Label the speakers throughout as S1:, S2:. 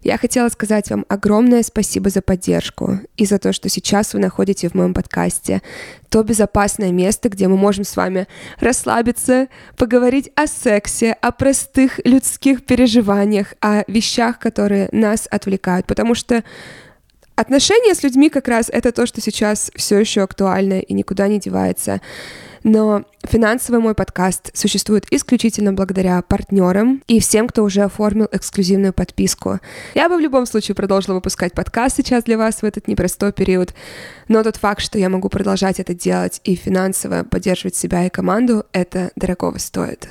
S1: Я хотела сказать вам огромное спасибо за поддержку и за то, что сейчас вы находите в моем подкасте то безопасное место, где мы можем с вами расслабиться, поговорить о сексе, о простых людских переживаниях, о вещах, которые нас отвлекают, потому что отношения с людьми как раз это то, что сейчас все еще актуально и никуда не девается. Но финансовый мой подкаст существует исключительно благодаря партнерам и всем, кто уже оформил эксклюзивную подписку. Я бы в любом случае продолжила выпускать подкаст сейчас для вас в этот непростой период, но тот факт, что я могу продолжать это делать и финансово поддерживать себя и команду, это дорогого стоит.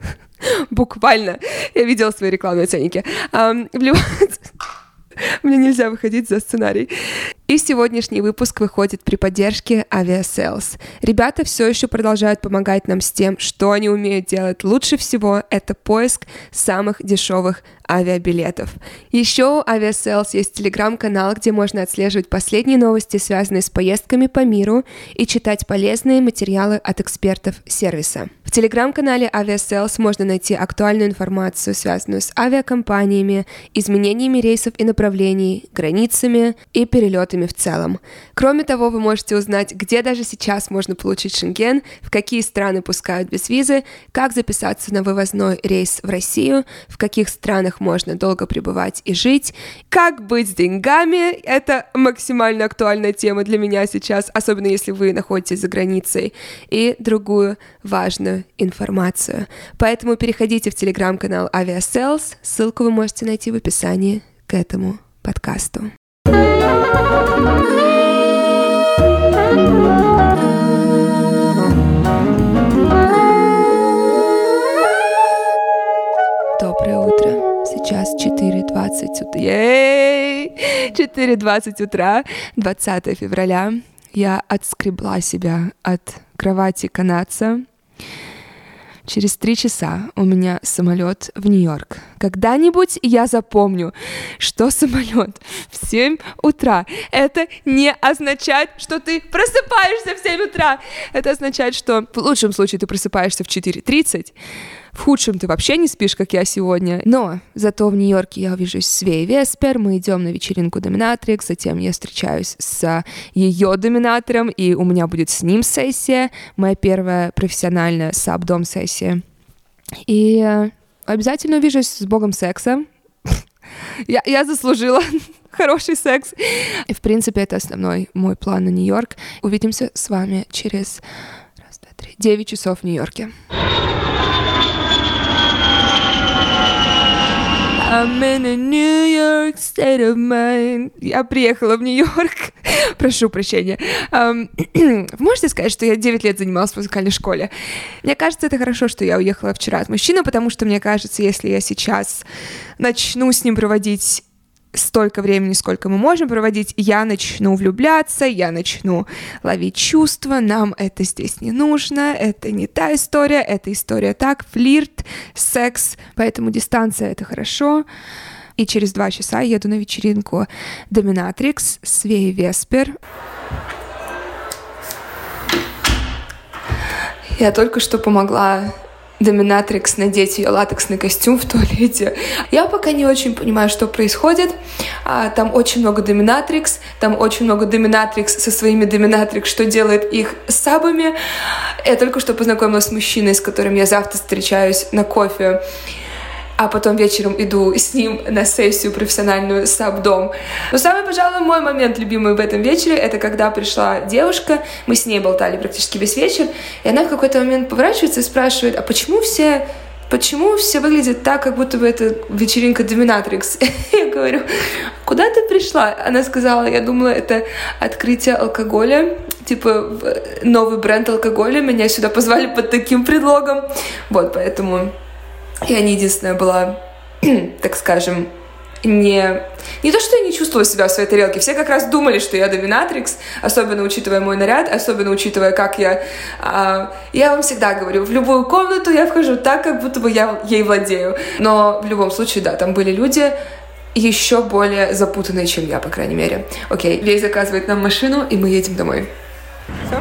S1: Буквально. Я видела свои рекламные ценники. В любом... Мне нельзя выходить за сценарий. И сегодняшний выпуск выходит при поддержке Aviasales. Ребята все еще продолжают помогать нам с тем, что они умеют делать лучше всего. Это поиск самых дешевых авиабилетов. Еще у Aviasales есть телеграм-канал, где можно отслеживать последние новости, связанные с поездками по миру, и читать полезные материалы от экспертов сервиса. В телеграм-канале Aviasales можно найти актуальную информацию, связанную с авиакомпаниями, изменениями рейсов и направлений, границами и перелетами в целом. Кроме того, вы можете узнать, где даже сейчас можно получить шенген, в какие страны пускают без визы, как записаться на вывозной рейс в Россию, в каких странах можно долго пребывать и жить. Как быть с деньгами? Это максимально актуальная тема для меня сейчас, особенно если вы находитесь за границей. И другую важную информацию. Поэтому переходите в телеграм-канал Aviasales. Ссылку вы можете найти в описании к этому подкасту. Доброе утро. Сейчас 4.20 утра. 4.20 утра, 20 февраля. Я отскребла себя от кровати канадца. Через три часа у меня самолет в Нью-Йорк. Когда-нибудь я запомню, что самолет в 7 утра. Это не означает, что ты просыпаешься в 7 утра. Это означает, что в лучшем случае ты просыпаешься в 4.30, в худшем ты вообще не спишь, как я сегодня. Но зато в Нью-Йорке я увижусь с Вей Веспер, мы идем на вечеринку Доминатрикс, затем я встречаюсь с ее доминатором, и у меня будет с ним сессия, моя первая профессиональная сабдом сессия. И обязательно увижусь с богом секса. я, я заслужила хороший секс. И, в принципе, это основной мой план на Нью-Йорк. Увидимся с вами через раз, два, три, 9 часов в Нью-Йорке. I'm in a New York state of mind. Я приехала в Нью-Йорк. Прошу прощения. Um, можете сказать, что я 9 лет занималась в музыкальной школе? Мне кажется, это хорошо, что я уехала вчера от мужчины, потому что мне кажется, если я сейчас начну с ним проводить столько времени, сколько мы можем проводить, я начну влюбляться, я начну ловить чувства, нам это здесь не нужно, это не та история, это история так, флирт, секс, поэтому дистанция — это хорошо. И через два часа еду на вечеринку Доминатрикс с Вей Веспер. Я только что помогла доминатрикс надеть ее латексный костюм в туалете. Я пока не очень понимаю, что происходит. А, там очень много доминатрикс, там очень много доминатрикс со своими доминатрикс, что делает их сабами. Я только что познакомилась с мужчиной, с которым я завтра встречаюсь на кофе а потом вечером иду с ним на сессию профессиональную с Абдом. Но самый, пожалуй, мой момент любимый в этом вечере, это когда пришла девушка, мы с ней болтали практически весь вечер, и она в какой-то момент поворачивается и спрашивает, а почему все почему все выглядят так, как будто бы это вечеринка Доминатрикс? Я говорю, куда ты пришла? Она сказала, я думала, это открытие алкоголя, типа новый бренд алкоголя, меня сюда позвали под таким предлогом. Вот, поэтому я не единственная была, так скажем, не... Не то, что я не чувствовала себя в своей тарелке, все как раз думали, что я доминатрикс, особенно учитывая мой наряд, особенно учитывая, как я... А, я вам всегда говорю, в любую комнату я вхожу так, как будто бы я ей владею. Но в любом случае, да, там были люди, еще более запутанные, чем я, по крайней мере. Окей, Вей заказывает нам машину, и мы едем домой. Все?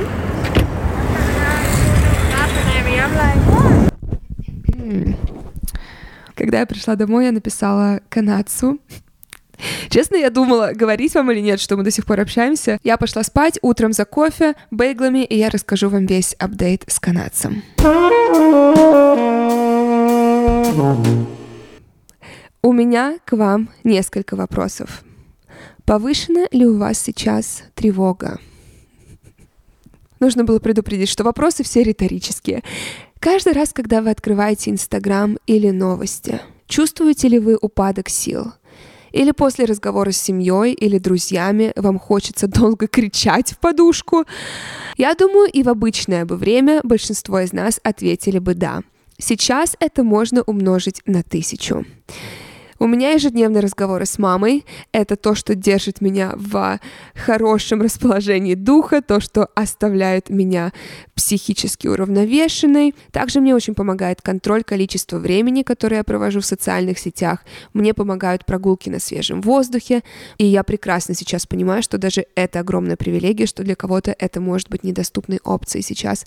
S1: Когда я пришла домой, я написала канадцу Честно, я думала, говорить вам или нет, что мы до сих пор общаемся. Я пошла спать утром за кофе, бейглами, и я расскажу вам весь апдейт с канадцем. У меня к вам несколько вопросов. Повышена ли у вас сейчас тревога? Нужно было предупредить, что вопросы все риторические. Каждый раз, когда вы открываете Инстаграм или новости, чувствуете ли вы упадок сил? Или после разговора с семьей или друзьями вам хочется долго кричать в подушку? Я думаю, и в обычное бы время большинство из нас ответили бы «да». Сейчас это можно умножить на тысячу. У меня ежедневные разговоры с мамой. Это то, что держит меня в хорошем расположении духа, то, что оставляет меня психически уравновешенной. Также мне очень помогает контроль количества времени, которое я провожу в социальных сетях. Мне помогают прогулки на свежем воздухе. И я прекрасно сейчас понимаю, что даже это огромная привилегия, что для кого-то это может быть недоступной опцией сейчас.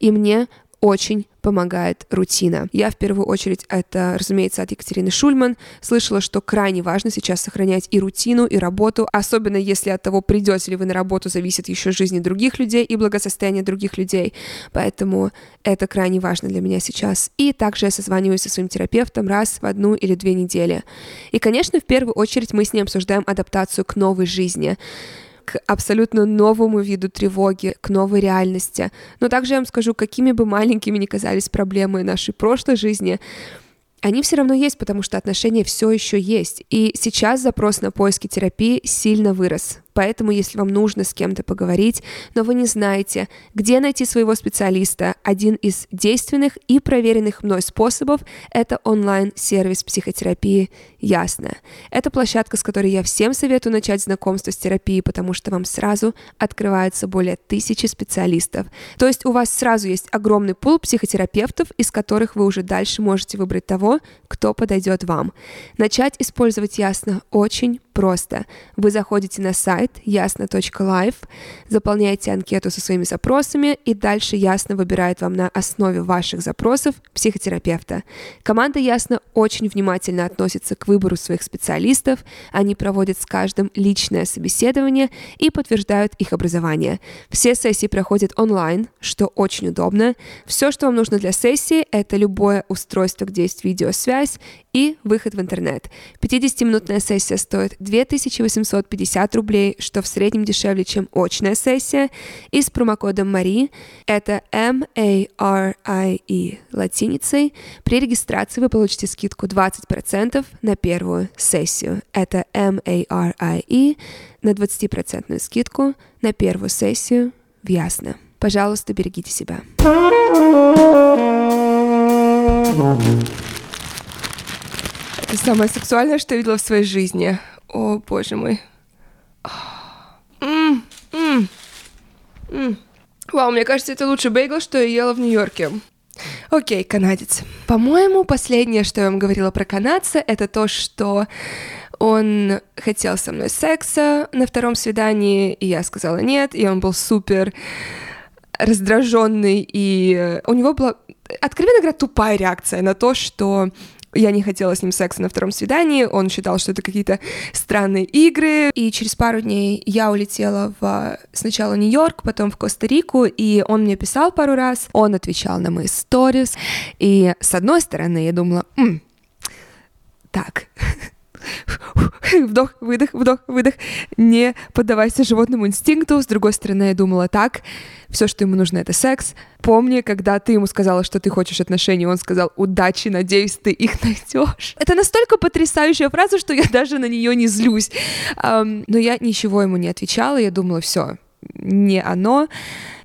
S1: И мне очень помогает рутина. Я в первую очередь, это, разумеется, от Екатерины Шульман, слышала, что крайне важно сейчас сохранять и рутину, и работу, особенно если от того, придете ли вы на работу, зависит еще жизни других людей и благосостояние других людей. Поэтому это крайне важно для меня сейчас. И также я созваниваюсь со своим терапевтом раз в одну или две недели. И, конечно, в первую очередь мы с ней обсуждаем адаптацию к новой жизни к абсолютно новому виду тревоги, к новой реальности. Но также я вам скажу, какими бы маленькими ни казались проблемы нашей прошлой жизни, они все равно есть, потому что отношения все еще есть. И сейчас запрос на поиски терапии сильно вырос. Поэтому, если вам нужно с кем-то поговорить, но вы не знаете, где найти своего специалиста, один из действенных и проверенных мной способов — это онлайн-сервис психотерапии «Ясно». Это площадка, с которой я всем советую начать знакомство с терапией, потому что вам сразу открывается более тысячи специалистов. То есть у вас сразу есть огромный пул психотерапевтов, из которых вы уже дальше можете выбрать того, кто подойдет вам. Начать использовать «Ясно» очень просто. Вы заходите на сайт ясно.life, заполняете анкету со своими запросами и дальше Ясно выбирает вам на основе ваших запросов психотерапевта. Команда Ясно очень внимательно относится к выбору своих специалистов, они проводят с каждым личное собеседование и подтверждают их образование. Все сессии проходят онлайн, что очень удобно. Все, что вам нужно для сессии, это любое устройство, где есть видеосвязь и выход в интернет. 50-минутная сессия стоит 2850 рублей, что в среднем дешевле, чем очная сессия. И с промокодом Мари, это M-A-R-I-E латиницей, при регистрации вы получите скидку 20% на первую сессию. Это M-A-R-I-E на 20% скидку на первую сессию в Ясно. Пожалуйста, берегите себя. Это самое сексуальное, что я видела в своей жизни. О, боже мой. Вау, мне кажется, это лучший бейгл, что я ела в Нью-Йорке. Окей, канадец. По-моему, последнее, что я вам говорила про канадца, это то, что он хотел со мной секса на втором свидании, и я сказала нет, и он был супер раздраженный, и у него была, откровенно говоря, тупая реакция на то, что я не хотела с ним секса на втором свидании, он считал, что это какие-то странные игры, и через пару дней я улетела в сначала Нью-Йорк, потом в Коста-Рику, и он мне писал пару раз, он отвечал на мои сторис, и с одной стороны я думала, М, так, вдох, выдох, вдох, выдох, не поддавайся животному инстинкту. С другой стороны, я думала так, все, что ему нужно, это секс. Помни, когда ты ему сказала, что ты хочешь отношений, он сказал, удачи, надеюсь, ты их найдешь. Это настолько потрясающая фраза, что я даже на нее не злюсь. Um, но я ничего ему не отвечала, я думала, все, не оно,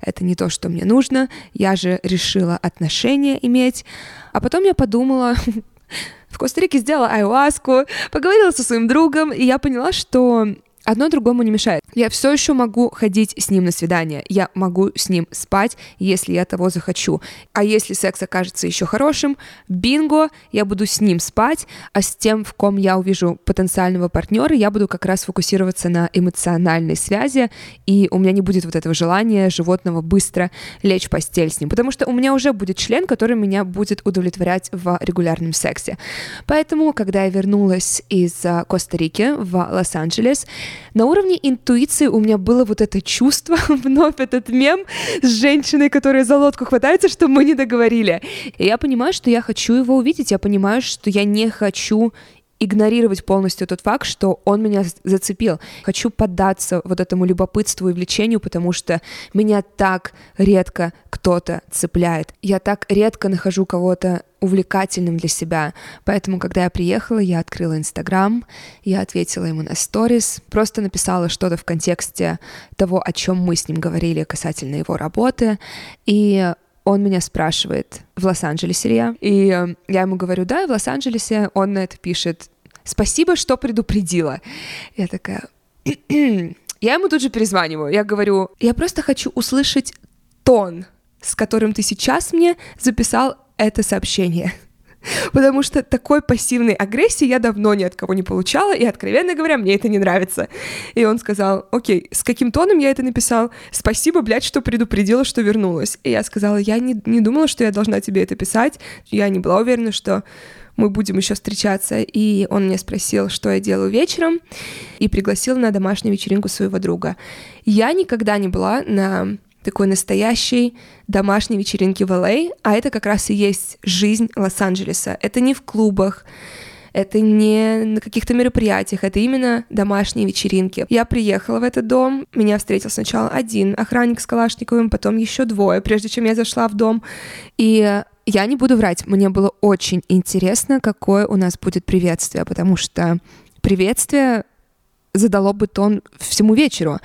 S1: это не то, что мне нужно, я же решила отношения иметь. А потом я подумала, в Коста-Рике сделала айуаску, поговорила со своим другом, и я поняла, что одно другому не мешает. Я все еще могу ходить с ним на свидание, я могу с ним спать, если я того захочу. А если секс окажется еще хорошим, бинго, я буду с ним спать, а с тем, в ком я увижу потенциального партнера, я буду как раз фокусироваться на эмоциональной связи, и у меня не будет вот этого желания животного быстро лечь в постель с ним, потому что у меня уже будет член, который меня будет удовлетворять в регулярном сексе. Поэтому, когда я вернулась из Коста-Рики в Лос-Анджелес, на уровне интуиции у меня было вот это чувство, вновь этот мем с женщиной, которая за лодку хватается, что мы не договорили. И я понимаю, что я хочу его увидеть, я понимаю, что я не хочу игнорировать полностью тот факт, что он меня зацепил. Хочу поддаться вот этому любопытству и влечению, потому что меня так редко кто-то цепляет. Я так редко нахожу кого-то увлекательным для себя. Поэтому, когда я приехала, я открыла Инстаграм, я ответила ему на сторис, просто написала что-то в контексте того, о чем мы с ним говорили касательно его работы, и он меня спрашивает, в Лос-Анджелесе ли я? И э, я ему говорю, да, в Лос-Анджелесе. Он на это пишет, спасибо, что предупредила. Я такая, я ему тут же перезваниваю. Я говорю, я просто хочу услышать тон, с которым ты сейчас мне записал это сообщение. Потому что такой пассивной агрессии я давно ни от кого не получала, и, откровенно говоря, мне это не нравится. И он сказал, окей, с каким тоном я это написал? Спасибо, блядь, что предупредила, что вернулась. И я сказала, я не, не думала, что я должна тебе это писать. Я не была уверена, что мы будем еще встречаться. И он мне спросил, что я делаю вечером, и пригласил на домашнюю вечеринку своего друга. Я никогда не была на такой настоящей домашней вечеринки в Л.А., а это как раз и есть жизнь Лос-Анджелеса. Это не в клубах, это не на каких-то мероприятиях, это именно домашние вечеринки. Я приехала в этот дом, меня встретил сначала один охранник с Калашниковым, потом еще двое, прежде чем я зашла в дом. И я не буду врать, мне было очень интересно, какое у нас будет приветствие, потому что приветствие задало бы тон всему вечеру.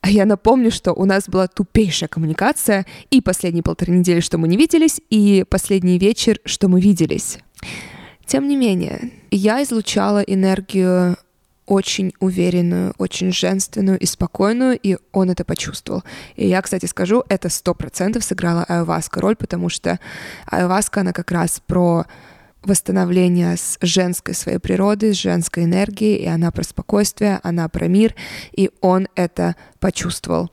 S1: А я напомню, что у нас была тупейшая коммуникация и последние полторы недели, что мы не виделись, и последний вечер, что мы виделись. Тем не менее, я излучала энергию очень уверенную, очень женственную и спокойную, и он это почувствовал. И я, кстати, скажу, это сто процентов сыграла Айваска роль, потому что Айваска, она как раз про восстановление с женской своей природы, с женской энергией, и она про спокойствие, она про мир, и он это почувствовал.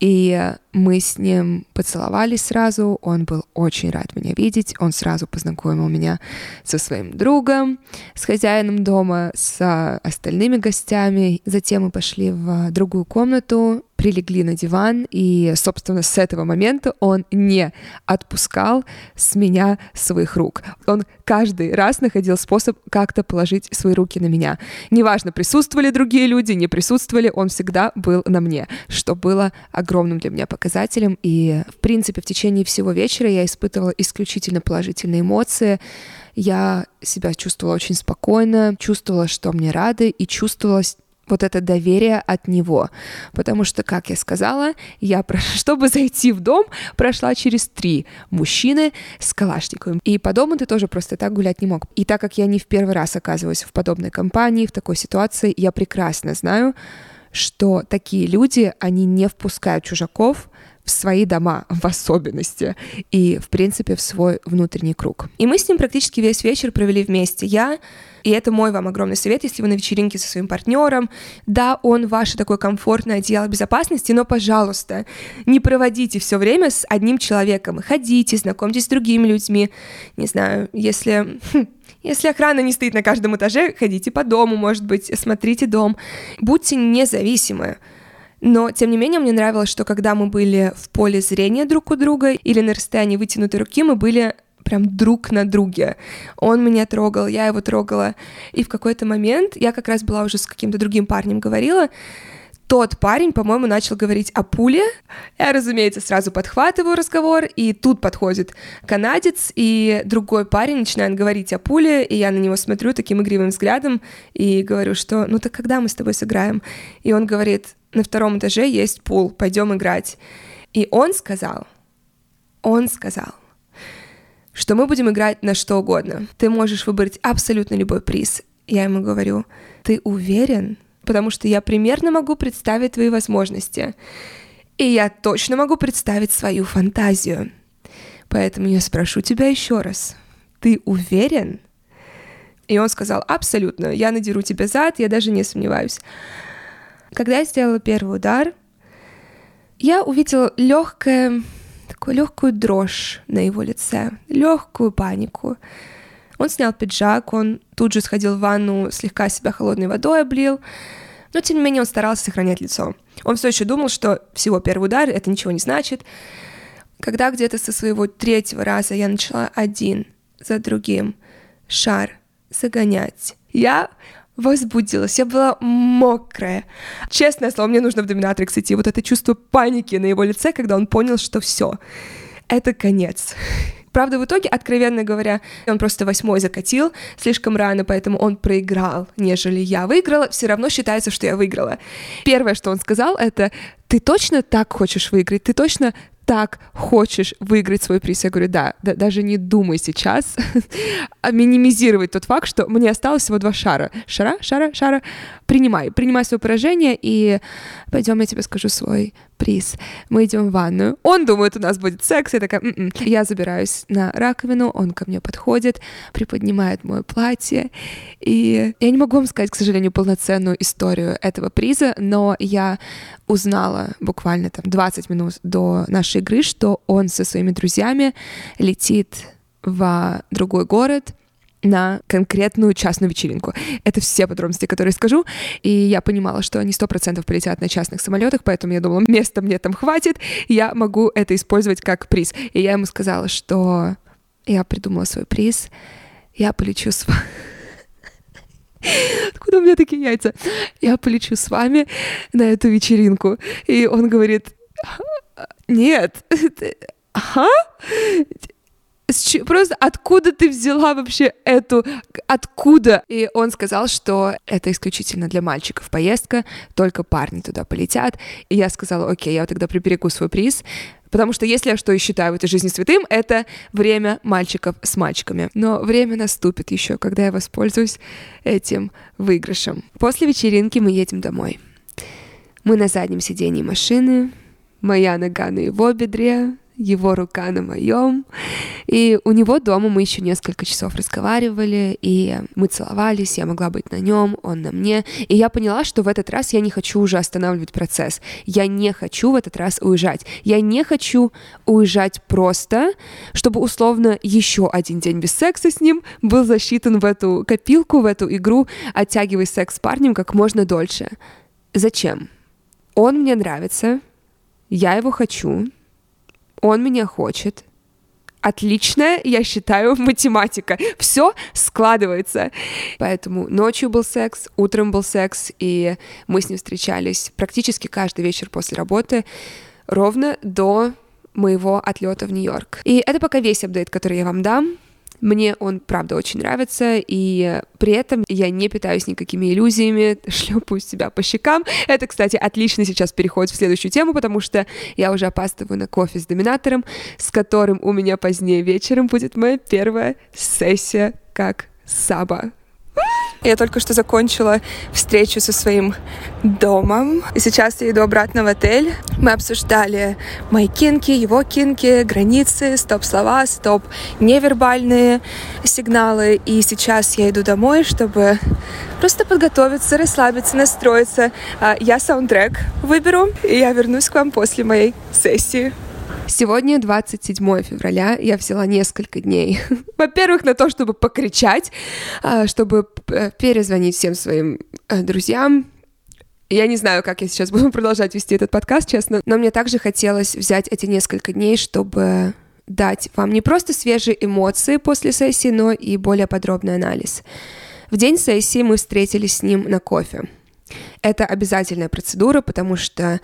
S1: И мы с ним поцеловались сразу, он был очень рад меня видеть, он сразу познакомил меня со своим другом, с хозяином дома, с остальными гостями. Затем мы пошли в другую комнату, прилегли на диван, и, собственно, с этого момента он не отпускал с меня своих рук. Он каждый раз находил способ как-то положить свои руки на меня. Неважно, присутствовали другие люди, не присутствовали, он всегда был на мне, что было огромным для меня показателем. И, в принципе, в течение всего вечера я испытывала исключительно положительные эмоции. Я себя чувствовала очень спокойно, чувствовала, что мне рады, и чувствовала вот это доверие от него. Потому что, как я сказала, я, чтобы зайти в дом, прошла через три мужчины с калашниковым. И по дому ты тоже просто так гулять не мог. И так как я не в первый раз оказываюсь в подобной компании, в такой ситуации, я прекрасно знаю, что такие люди, они не впускают чужаков, в свои дома в особенности и, в принципе, в свой внутренний круг. И мы с ним практически весь вечер провели вместе. Я и это мой вам огромный совет, если вы на вечеринке со своим партнером, да, он ваше такое комфортное одеяло безопасности, но, пожалуйста, не проводите все время с одним человеком. Ходите, знакомьтесь с другими людьми. Не знаю, если хм, если охрана не стоит на каждом этаже, ходите по дому, может быть, смотрите дом. Будьте независимы. Но, тем не менее, мне нравилось, что когда мы были в поле зрения друг у друга или на расстоянии вытянутой руки, мы были прям друг на друге. Он меня трогал, я его трогала. И в какой-то момент, я как раз была уже с каким-то другим парнем говорила, тот парень, по-моему, начал говорить о пуле. Я, разумеется, сразу подхватываю разговор, и тут подходит канадец, и другой парень начинает говорить о пуле, и я на него смотрю таким игривым взглядом и говорю, что ну так когда мы с тобой сыграем? И он говорит, на втором этаже есть пул, пойдем играть. И он сказал, он сказал, что мы будем играть на что угодно. Ты можешь выбрать абсолютно любой приз. Я ему говорю, ты уверен, потому что я примерно могу представить твои возможности. И я точно могу представить свою фантазию. Поэтому я спрошу тебя еще раз. Ты уверен? И он сказал, абсолютно, я надеру тебе зад, я даже не сомневаюсь. Когда я сделала первый удар, я увидела легкое, такую легкую дрожь на его лице, легкую панику. Он снял пиджак, он тут же сходил в ванну, слегка себя холодной водой облил, но тем не менее он старался сохранять лицо. Он все еще думал, что всего первый удар это ничего не значит. Когда где-то со своего третьего раза я начала один за другим шар загонять, я возбудилась, я была мокрая. Честное слово, мне нужно в доминатрикс идти. Вот это чувство паники на его лице, когда он понял, что все, это конец. Правда, в итоге, откровенно говоря, он просто восьмой закатил слишком рано, поэтому он проиграл, нежели я выиграла. Все равно считается, что я выиграла. Первое, что он сказал, это «Ты точно так хочешь выиграть? Ты точно так хочешь выиграть свой приз. Я говорю, да, да даже не думай сейчас а минимизировать тот факт, что мне осталось всего два шара. Шара, шара, шара. Принимай, принимай свое поражение, и пойдем, я тебе скажу свой приз. Мы идем в ванную. Он думает, у нас будет секс. Я такая, М-м". я забираюсь на раковину, он ко мне подходит, приподнимает мое платье. И я не могу вам сказать, к сожалению, полноценную историю этого приза, но я узнала буквально там 20 минут до нашей игры, что он со своими друзьями летит в другой город, на конкретную частную вечеринку. Это все подробности, которые скажу. И я понимала, что они сто процентов полетят на частных самолетах, поэтому я думала, места мне там хватит, я могу это использовать как приз. И я ему сказала, что я придумала свой приз, я полечу с вами. Откуда у меня такие яйца? Я полечу с вами на эту вечеринку. И он говорит, нет, ага, просто откуда ты взяла вообще эту, откуда? И он сказал, что это исключительно для мальчиков поездка, только парни туда полетят. И я сказала, окей, я тогда приберегу свой приз, Потому что если я что и считаю в этой жизни святым, это время мальчиков с мальчиками. Но время наступит еще, когда я воспользуюсь этим выигрышем. После вечеринки мы едем домой. Мы на заднем сидении машины, моя нога на его бедре, его рука на моем. И у него дома мы еще несколько часов разговаривали, и мы целовались, я могла быть на нем, он на мне. И я поняла, что в этот раз я не хочу уже останавливать процесс. Я не хочу в этот раз уезжать. Я не хочу уезжать просто, чтобы условно еще один день без секса с ним был засчитан в эту копилку, в эту игру, оттягивая секс с парнем как можно дольше. Зачем? Он мне нравится, я его хочу, он меня хочет. Отличная, я считаю, математика. Все складывается. Поэтому ночью был секс, утром был секс, и мы с ним встречались практически каждый вечер после работы, ровно до моего отлета в Нью-Йорк. И это пока весь апдейт, который я вам дам. Мне он, правда, очень нравится, и при этом я не питаюсь никакими иллюзиями, шлепаю себя по щекам. Это, кстати, отлично сейчас переходит в следующую тему, потому что я уже опаздываю на кофе с доминатором, с которым у меня позднее вечером будет моя первая сессия как саба. Я только что закончила встречу со своим домом. И сейчас я иду обратно в отель. Мы обсуждали мои кинки, его кинки, границы, стоп-слова, стоп невербальные сигналы. И сейчас я иду домой, чтобы просто подготовиться, расслабиться, настроиться. А, я саундтрек выберу, и я вернусь к вам после моей сессии. Сегодня 27 февраля, я взяла несколько дней. Во-первых, на то, чтобы покричать, а, чтобы перезвонить всем своим э, друзьям, я не знаю, как я сейчас буду продолжать вести этот подкаст, честно, но мне также хотелось взять эти несколько дней, чтобы дать вам не просто свежие эмоции после сессии, но и более подробный анализ. В день сессии мы встретились с ним на кофе. Это обязательная процедура, потому что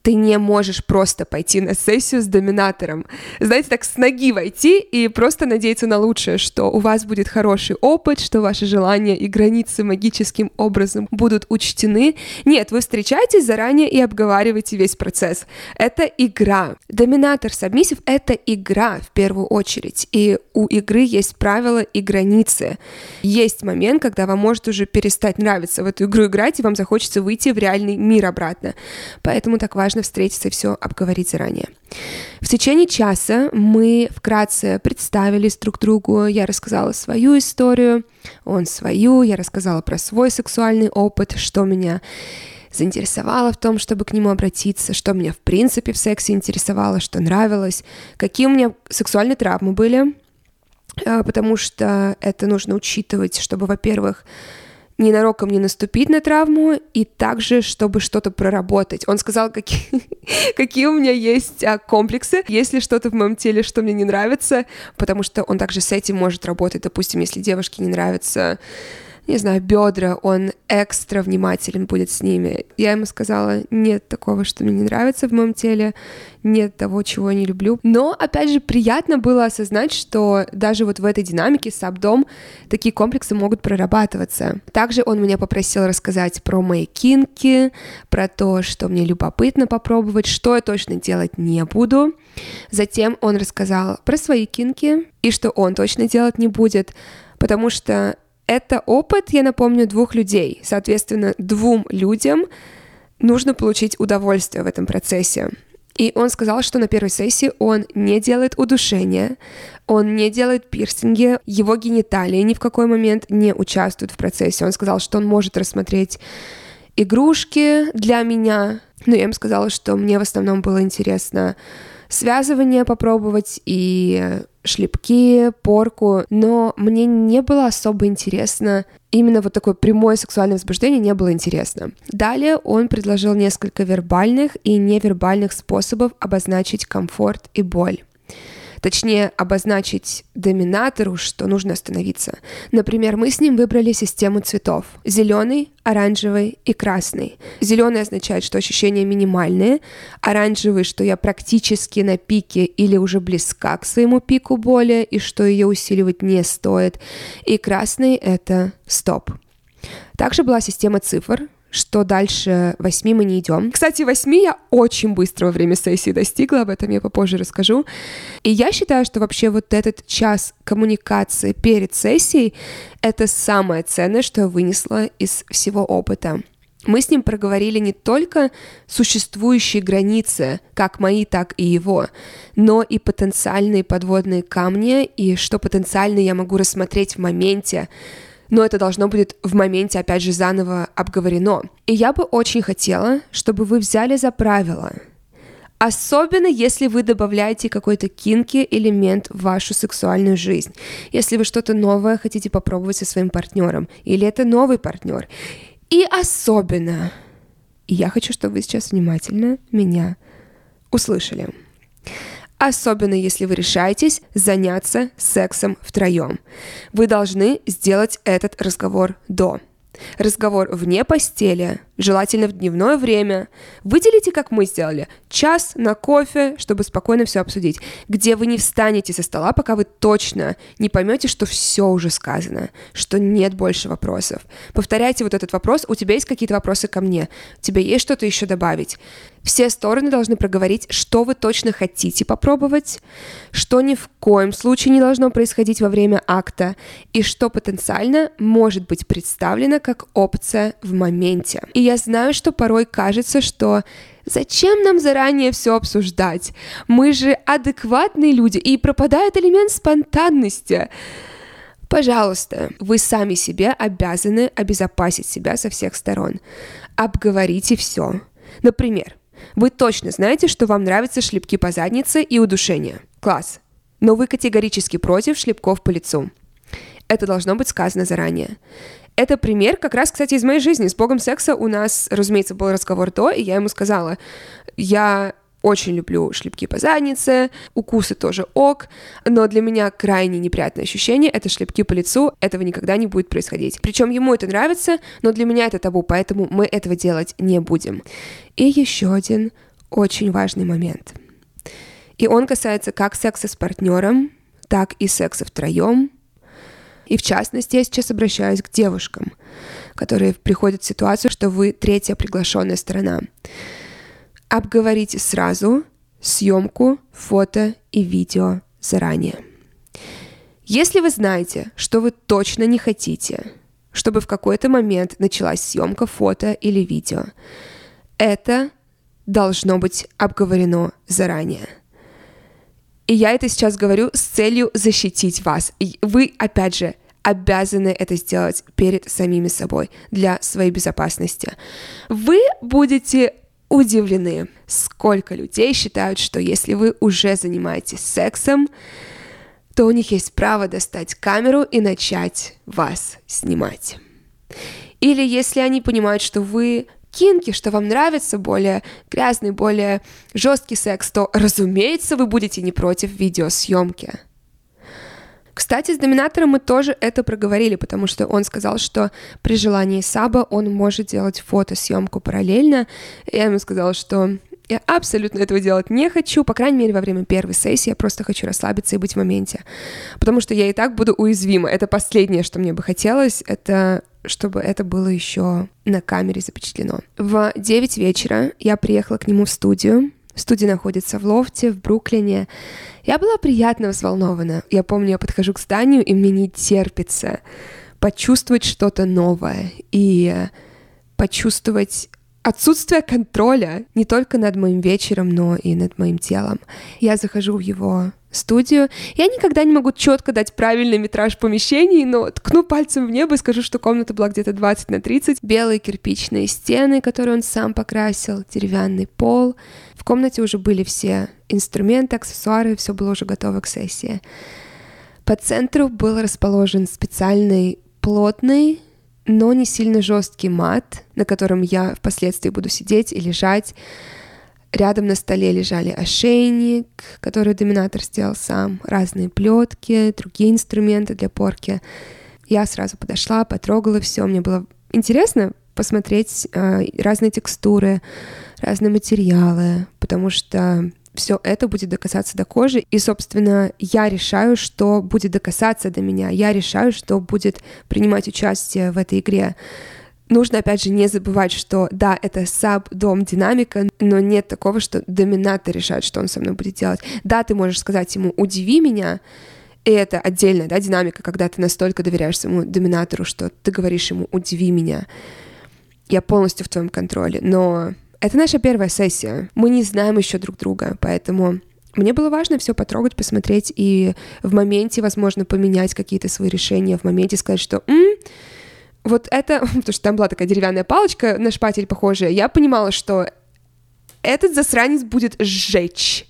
S1: ты не можешь просто пойти на сессию с доминатором. Знаете, так с ноги войти и просто надеяться на лучшее, что у вас будет хороший опыт, что ваши желания и границы магическим образом будут учтены. Нет, вы встречаетесь заранее и обговариваете весь процесс. Это игра. Доминатор сабмиссив — это игра в первую очередь. И у игры есть правила и границы. Есть момент, когда вам может уже перестать нравиться в эту игру играть, и вам захочется выйти в реальный мир обратно. Поэтому так важно важно встретиться и все обговорить заранее. В течение часа мы вкратце представились друг другу, я рассказала свою историю, он свою, я рассказала про свой сексуальный опыт, что меня заинтересовало в том, чтобы к нему обратиться, что меня в принципе в сексе интересовало, что нравилось, какие у меня сексуальные травмы были, а, потому что это нужно учитывать, чтобы, во-первых, ненароком не наступить на травму, и также, чтобы что-то проработать. Он сказал, какие, какие у меня есть а, комплексы, если что-то в моем теле, что мне не нравится, потому что он также с этим может работать. Допустим, если девушке не нравится не знаю, бедра, он экстра внимателен будет с ними. Я ему сказала, нет такого, что мне не нравится в моем теле, нет того, чего я не люблю. Но, опять же, приятно было осознать, что даже вот в этой динамике с Абдом такие комплексы могут прорабатываться. Также он меня попросил рассказать про мои кинки, про то, что мне любопытно попробовать, что я точно делать не буду. Затем он рассказал про свои кинки и что он точно делать не будет, потому что это опыт, я напомню, двух людей. Соответственно, двум людям нужно получить удовольствие в этом процессе. И он сказал, что на первой сессии он не делает удушения, он не делает пирсинги, его гениталии ни в какой момент не участвуют в процессе. Он сказал, что он может рассмотреть игрушки для меня, но я ему сказала, что мне в основном было интересно связывание попробовать и шлепки, порку, но мне не было особо интересно именно вот такое прямое сексуальное возбуждение не было интересно. Далее он предложил несколько вербальных и невербальных способов обозначить комфорт и боль точнее обозначить доминатору, что нужно остановиться. Например, мы с ним выбрали систему цветов. Зеленый, оранжевый и красный. Зеленый означает, что ощущения минимальные, оранжевый, что я практически на пике или уже близка к своему пику боли, и что ее усиливать не стоит. И красный — это стоп. Также была система цифр, что дальше восьми мы не идем. Кстати, восьми я очень быстро во время сессии достигла, об этом я попозже расскажу. И я считаю, что вообще вот этот час коммуникации перед сессией — это самое ценное, что я вынесла из всего опыта. Мы с ним проговорили не только существующие границы, как мои, так и его, но и потенциальные подводные камни, и что потенциально я могу рассмотреть в моменте, но это должно будет в моменте, опять же, заново обговорено. И я бы очень хотела, чтобы вы взяли за правило Особенно если вы добавляете какой-то кинки элемент в вашу сексуальную жизнь. Если вы что-то новое хотите попробовать со своим партнером, или это новый партнер. И особенно, я хочу, чтобы вы сейчас внимательно меня услышали особенно если вы решаетесь заняться сексом втроем. Вы должны сделать этот разговор до. Разговор вне постели, желательно в дневное время. Выделите, как мы сделали, час на кофе, чтобы спокойно все обсудить, где вы не встанете со стола, пока вы точно не поймете, что все уже сказано, что нет больше вопросов. Повторяйте вот этот вопрос, у тебя есть какие-то вопросы ко мне, у тебя есть что-то еще добавить. Все стороны должны проговорить, что вы точно хотите попробовать, что ни в коем случае не должно происходить во время акта, и что потенциально может быть представлено как опция в моменте. И я знаю, что порой кажется, что Зачем нам заранее все обсуждать? Мы же адекватные люди, и пропадает элемент спонтанности. Пожалуйста, вы сами себе обязаны обезопасить себя со всех сторон. Обговорите все. Например, вы точно знаете, что вам нравятся шлепки по заднице и удушение. Класс. Но вы категорически против шлепков по лицу. Это должно быть сказано заранее. Это пример как раз, кстати, из моей жизни. С богом секса у нас, разумеется, был разговор до, и я ему сказала, я очень люблю шлепки по заднице, укусы тоже ок, но для меня крайне неприятное ощущение — это шлепки по лицу, этого никогда не будет происходить. Причем ему это нравится, но для меня это табу, поэтому мы этого делать не будем. И еще один очень важный момент. И он касается как секса с партнером, так и секса втроем. И в частности, я сейчас обращаюсь к девушкам, которые приходят в ситуацию, что вы третья приглашенная сторона. Обговорите сразу съемку, фото и видео заранее. Если вы знаете, что вы точно не хотите, чтобы в какой-то момент началась съемка фото или видео, это должно быть обговорено заранее. И я это сейчас говорю с целью защитить вас. И вы, опять же, обязаны это сделать перед самими собой для своей безопасности. Вы будете удивлены, сколько людей считают, что если вы уже занимаетесь сексом, то у них есть право достать камеру и начать вас снимать. Или если они понимают, что вы кинки, что вам нравится более грязный, более жесткий секс, то, разумеется, вы будете не против видеосъемки. Кстати, с доминатором мы тоже это проговорили, потому что он сказал, что при желании Саба он может делать фотосъемку параллельно. Я ему сказала, что я абсолютно этого делать не хочу, по крайней мере, во время первой сессии я просто хочу расслабиться и быть в моменте. Потому что я и так буду уязвима. Это последнее, что мне бы хотелось, это чтобы это было еще на камере запечатлено. В 9 вечера я приехала к нему в студию. Студия находится в лофте в Бруклине. Я была приятно взволнована. Я помню, я подхожу к зданию, и мне не терпится почувствовать что-то новое и почувствовать отсутствие контроля не только над моим вечером, но и над моим телом. Я захожу в его студию. Я никогда не могу четко дать правильный метраж помещений, но ткну пальцем в небо и скажу, что комната была где-то 20 на 30. Белые кирпичные стены, которые он сам покрасил, деревянный пол. В комнате уже были все инструменты, аксессуары, все было уже готово к сессии. По центру был расположен специальный плотный но не сильно жесткий мат, на котором я впоследствии буду сидеть и лежать. Рядом на столе лежали ошейник, который доминатор сделал сам, разные плетки, другие инструменты для порки. Я сразу подошла, потрогала все. Мне было интересно посмотреть э, разные текстуры, разные материалы, потому что все это будет докасаться до кожи, и, собственно, я решаю, что будет докасаться до меня, я решаю, что будет принимать участие в этой игре. Нужно, опять же, не забывать, что да, это саб, дом, динамика, но нет такого, что доминатор решает, что он со мной будет делать. Да, ты можешь сказать ему «удиви меня», и это отдельная да, динамика, когда ты настолько доверяешь своему доминатору, что ты говоришь ему «удиви меня». Я полностью в твоем контроле, но это наша первая сессия. Мы не знаем еще друг друга, поэтому мне было важно все потрогать, посмотреть и в моменте, возможно, поменять какие-то свои решения, в моменте сказать, что М, вот это, потому что там была такая деревянная палочка на шпатель похожая, я понимала, что этот засранец будет сжечь.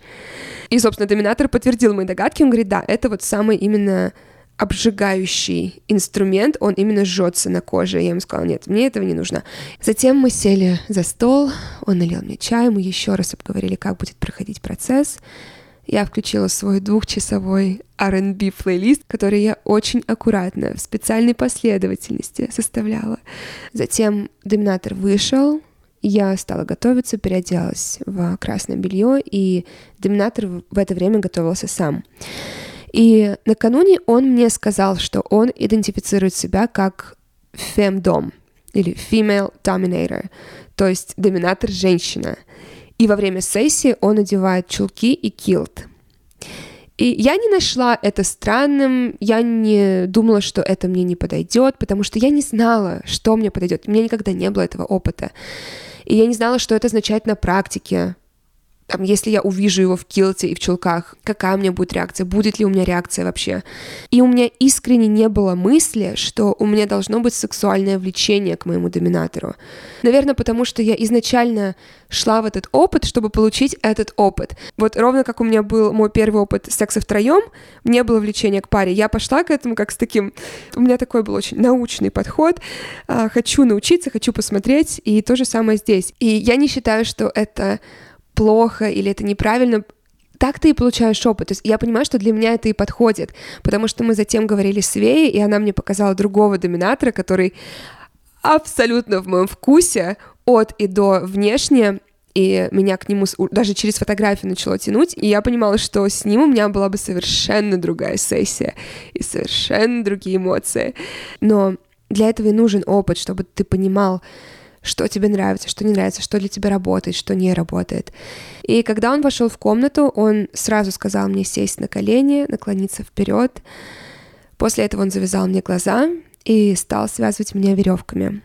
S1: И, собственно, доминатор подтвердил мои догадки, он говорит, да, это вот самый именно обжигающий инструмент, он именно жжется на коже. Я ему сказала, нет, мне этого не нужно. Затем мы сели за стол, он налил мне чай, мы еще раз обговорили, как будет проходить процесс. Я включила свой двухчасовой R&B плейлист, который я очень аккуратно, в специальной последовательности составляла. Затем доминатор вышел, я стала готовиться, переоделась в красное белье, и доминатор в это время готовился сам. И накануне он мне сказал, что он идентифицирует себя как femdom или female dominator, то есть доминатор женщина. И во время сессии он надевает чулки и килт. И я не нашла это странным, я не думала, что это мне не подойдет, потому что я не знала, что мне подойдет. У меня никогда не было этого опыта. И я не знала, что это означает на практике там, если я увижу его в килте и в чулках, какая у меня будет реакция, будет ли у меня реакция вообще. И у меня искренне не было мысли, что у меня должно быть сексуальное влечение к моему доминатору. Наверное, потому что я изначально шла в этот опыт, чтобы получить этот опыт. Вот ровно как у меня был мой первый опыт секса втроем, мне было влечение к паре. Я пошла к этому как с таким... У меня такой был очень научный подход. А, хочу научиться, хочу посмотреть, и то же самое здесь. И я не считаю, что это плохо или это неправильно, так ты и получаешь опыт. То есть я понимаю, что для меня это и подходит, потому что мы затем говорили с Веей, и она мне показала другого доминатора, который абсолютно в моем вкусе от и до внешне, и меня к нему даже через фотографию начало тянуть, и я понимала, что с ним у меня была бы совершенно другая сессия и совершенно другие эмоции. Но для этого и нужен опыт, чтобы ты понимал, что тебе нравится, что не нравится, что для тебя работает, что не работает. И когда он вошел в комнату, он сразу сказал мне сесть на колени, наклониться вперед. После этого он завязал мне глаза и стал связывать меня веревками.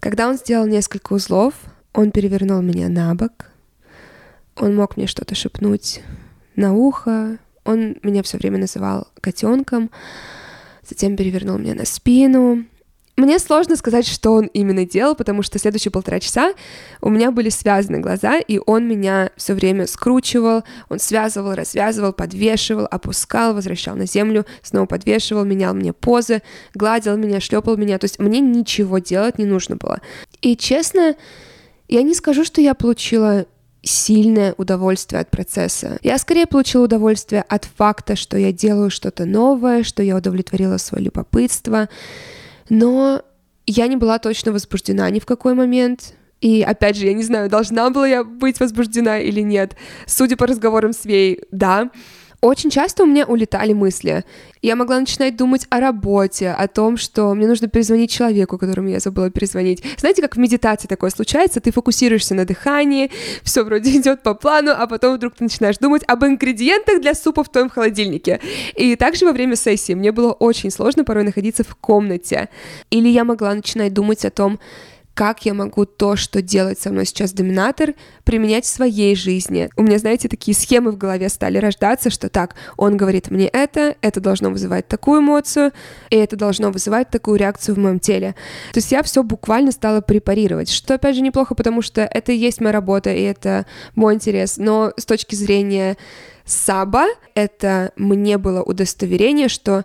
S1: Когда он сделал несколько узлов, он перевернул меня на бок. Он мог мне что-то шепнуть на ухо. Он меня все время называл котенком. Затем перевернул меня на спину. Мне сложно сказать, что он именно делал, потому что следующие полтора часа у меня были связаны глаза, и он меня все время скручивал, он связывал, развязывал, подвешивал, опускал, возвращал на землю, снова подвешивал, менял мне позы, гладил меня, шлепал меня. То есть мне ничего делать не нужно было. И честно, я не скажу, что я получила сильное удовольствие от процесса. Я скорее получила удовольствие от факта, что я делаю что-то новое, что я удовлетворила свое любопытство, но я не была точно возбуждена ни в какой момент. И опять же, я не знаю, должна была я быть возбуждена или нет. Судя по разговорам с Вей, да. Очень часто у меня улетали мысли. Я могла начинать думать о работе, о том, что мне нужно перезвонить человеку, которому я забыла перезвонить. Знаете, как в медитации такое случается, ты фокусируешься на дыхании, все вроде идет по плану, а потом вдруг ты начинаешь думать об ингредиентах для супа в твоем холодильнике. И также во время сессии мне было очень сложно порой находиться в комнате. Или я могла начинать думать о том, как я могу то, что делает со мной сейчас доминатор, применять в своей жизни. У меня, знаете, такие схемы в голове стали рождаться, что так, он говорит мне это, это должно вызывать такую эмоцию, и это должно вызывать такую реакцию в моем теле. То есть я все буквально стала препарировать, что, опять же, неплохо, потому что это и есть моя работа, и это мой интерес, но с точки зрения саба, это мне было удостоверение, что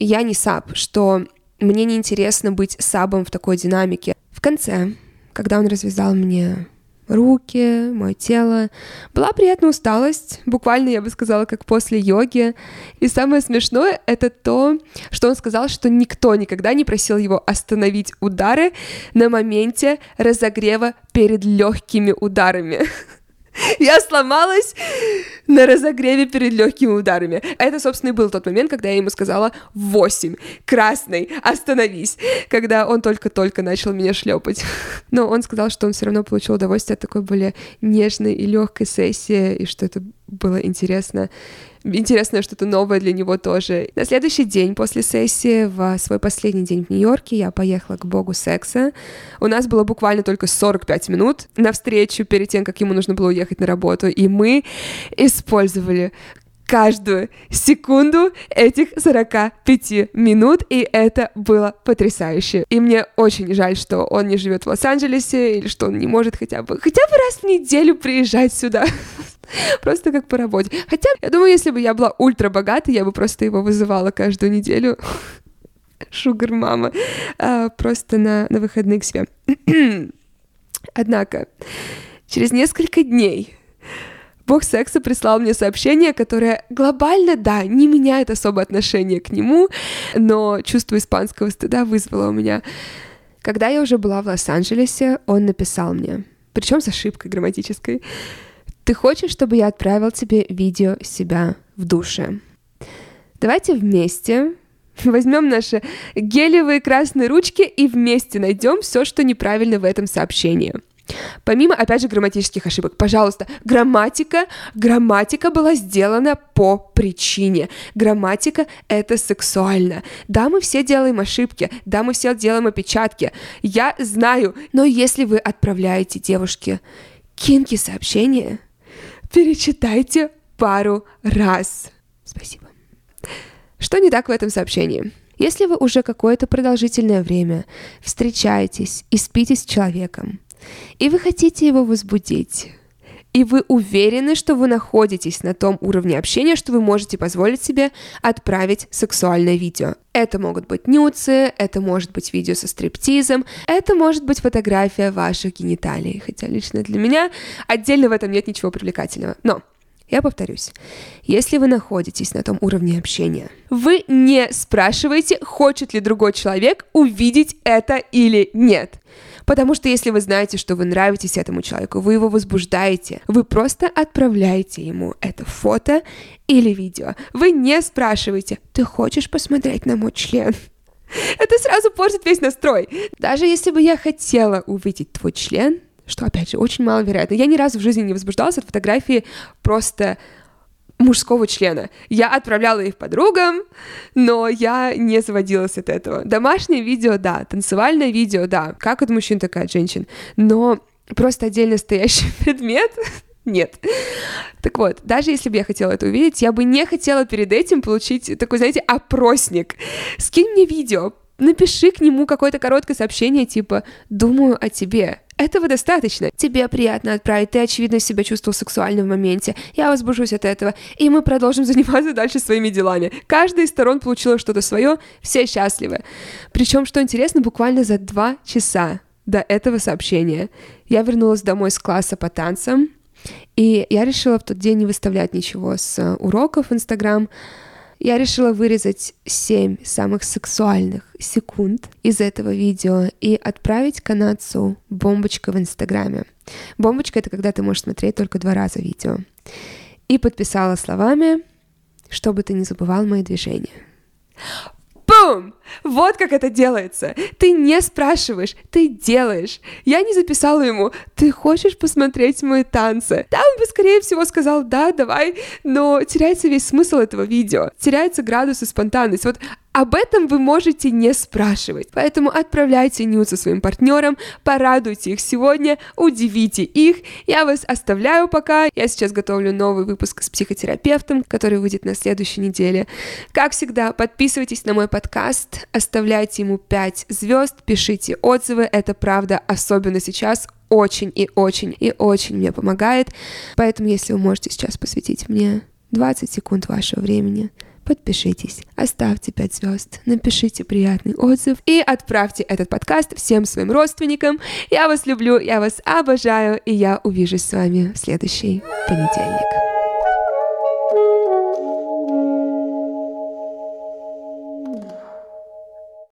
S1: я не саб, что мне неинтересно быть сабом в такой динамике конце, когда он развязал мне руки, мое тело. Была приятная усталость, буквально, я бы сказала, как после йоги. И самое смешное — это то, что он сказал, что никто никогда не просил его остановить удары на моменте разогрева перед легкими ударами. Я сломалась на разогреве перед легкими ударами. Это, собственно, и был тот момент, когда я ему сказала «восемь, красный, остановись», когда он только-только начал меня шлепать. Но он сказал, что он все равно получил удовольствие от такой более нежной и легкой сессии, и что это было интересно интересное что-то новое для него тоже. На следующий день после сессии, в свой последний день в Нью-Йорке, я поехала к богу секса. У нас было буквально только 45 минут на встречу перед тем, как ему нужно было уехать на работу, и мы использовали каждую секунду этих 45 минут, и это было потрясающе. И мне очень жаль, что он не живет в Лос-Анджелесе, или что он не может хотя бы, хотя бы раз в неделю приезжать сюда. Просто как по работе. Хотя, я думаю, если бы я была ультра богатой, я бы просто его вызывала каждую неделю. Шугар мама. А, просто на, на выходные к себе. Однако, через несколько дней Бог секса прислал мне сообщение, которое глобально, да, не меняет особо отношение к нему, но чувство испанского стыда вызвало у меня. Когда я уже была в Лос-Анджелесе, он написал мне, причем с ошибкой грамматической, «Ты хочешь, чтобы я отправил тебе видео себя в душе? Давайте вместе возьмем наши гелевые красные ручки и вместе найдем все, что неправильно в этом сообщении». Помимо, опять же, грамматических ошибок, пожалуйста, грамматика, грамматика была сделана по причине. Грамматика — это сексуально. Да, мы все делаем ошибки, да, мы все делаем опечатки. Я знаю, но если вы отправляете девушке кинки сообщения, перечитайте пару раз. Спасибо. Что не так в этом сообщении? Если вы уже какое-то продолжительное время встречаетесь и спите с человеком, и вы хотите его возбудить, и вы уверены, что вы находитесь на том уровне общения, что вы можете позволить себе отправить сексуальное видео. Это могут быть нюцы, это может быть видео со стриптизом, это может быть фотография ваших гениталий, хотя лично для меня отдельно в этом нет ничего привлекательного. Но я повторюсь, если вы находитесь на том уровне общения, вы не спрашиваете, хочет ли другой человек увидеть это или нет. Потому что если вы знаете, что вы нравитесь этому человеку, вы его возбуждаете, вы просто отправляете ему это фото или видео. Вы не спрашиваете, ты хочешь посмотреть на мой член? Это сразу портит весь настрой. Даже если бы я хотела увидеть твой член, что, опять же, очень маловероятно. Я ни разу в жизни не возбуждалась от фотографии просто мужского члена. Я отправляла их подругам, но я не заводилась от этого. Домашнее видео, да, танцевальное видео, да, как от мужчин, так и от женщин, но просто отдельно стоящий предмет нет. Так вот, даже если бы я хотела это увидеть, я бы не хотела перед этим получить такой, знаете, опросник. Скинь мне видео, напиши к нему какое-то короткое сообщение типа «Думаю о тебе». Этого достаточно. Тебе приятно отправить, ты, очевидно, себя чувствовал сексуально в моменте. Я возбужусь от этого, и мы продолжим заниматься дальше своими делами. Каждая из сторон получила что-то свое, все счастливы. Причем, что интересно, буквально за два часа до этого сообщения я вернулась домой с класса по танцам, и я решила в тот день не выставлять ничего с уроков в Инстаграм, я решила вырезать 7 самых сексуальных секунд из этого видео и отправить канадцу бомбочку в Инстаграме. Бомбочка — это когда ты можешь смотреть только два раза видео. И подписала словами «Чтобы ты не забывал мои движения». Бум! Вот как это делается. Ты не спрашиваешь, ты делаешь. Я не записала ему, ты хочешь посмотреть мои танцы? Там бы, скорее всего, сказал, да, давай, но теряется весь смысл этого видео. Теряется градус и спонтанность. Вот об этом вы можете не спрашивать. Поэтому отправляйте нюцы своим партнерам, порадуйте их сегодня, удивите их. Я вас оставляю пока. Я сейчас готовлю новый выпуск с психотерапевтом, который выйдет на следующей неделе. Как всегда, подписывайтесь на мой оставляйте ему 5 звезд, пишите отзывы. Это правда, особенно сейчас, очень и очень и очень мне помогает. Поэтому, если вы можете сейчас посвятить мне 20 секунд вашего времени, подпишитесь, оставьте 5 звезд, напишите приятный отзыв и отправьте этот подкаст всем своим родственникам. Я вас люблю, я вас обожаю, и я увижусь с вами в следующий понедельник.